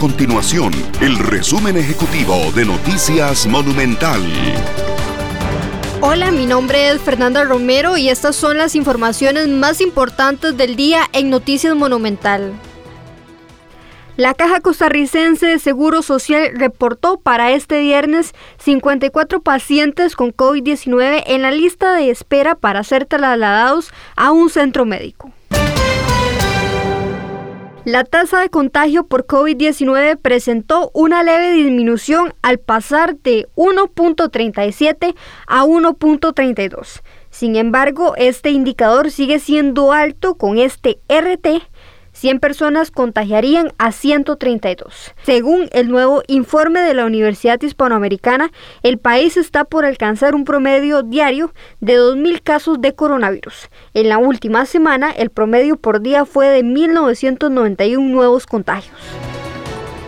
continuación el resumen ejecutivo de Noticias Monumental. Hola, mi nombre es Fernanda Romero y estas son las informaciones más importantes del día en Noticias Monumental. La Caja Costarricense de Seguro Social reportó para este viernes 54 pacientes con COVID-19 en la lista de espera para ser trasladados a un centro médico. La tasa de contagio por COVID-19 presentó una leve disminución al pasar de 1.37 a 1.32. Sin embargo, este indicador sigue siendo alto con este RT 100 personas contagiarían a 132. Según el nuevo informe de la Universidad Hispanoamericana, el país está por alcanzar un promedio diario de 2.000 casos de coronavirus. En la última semana, el promedio por día fue de 1.991 nuevos contagios.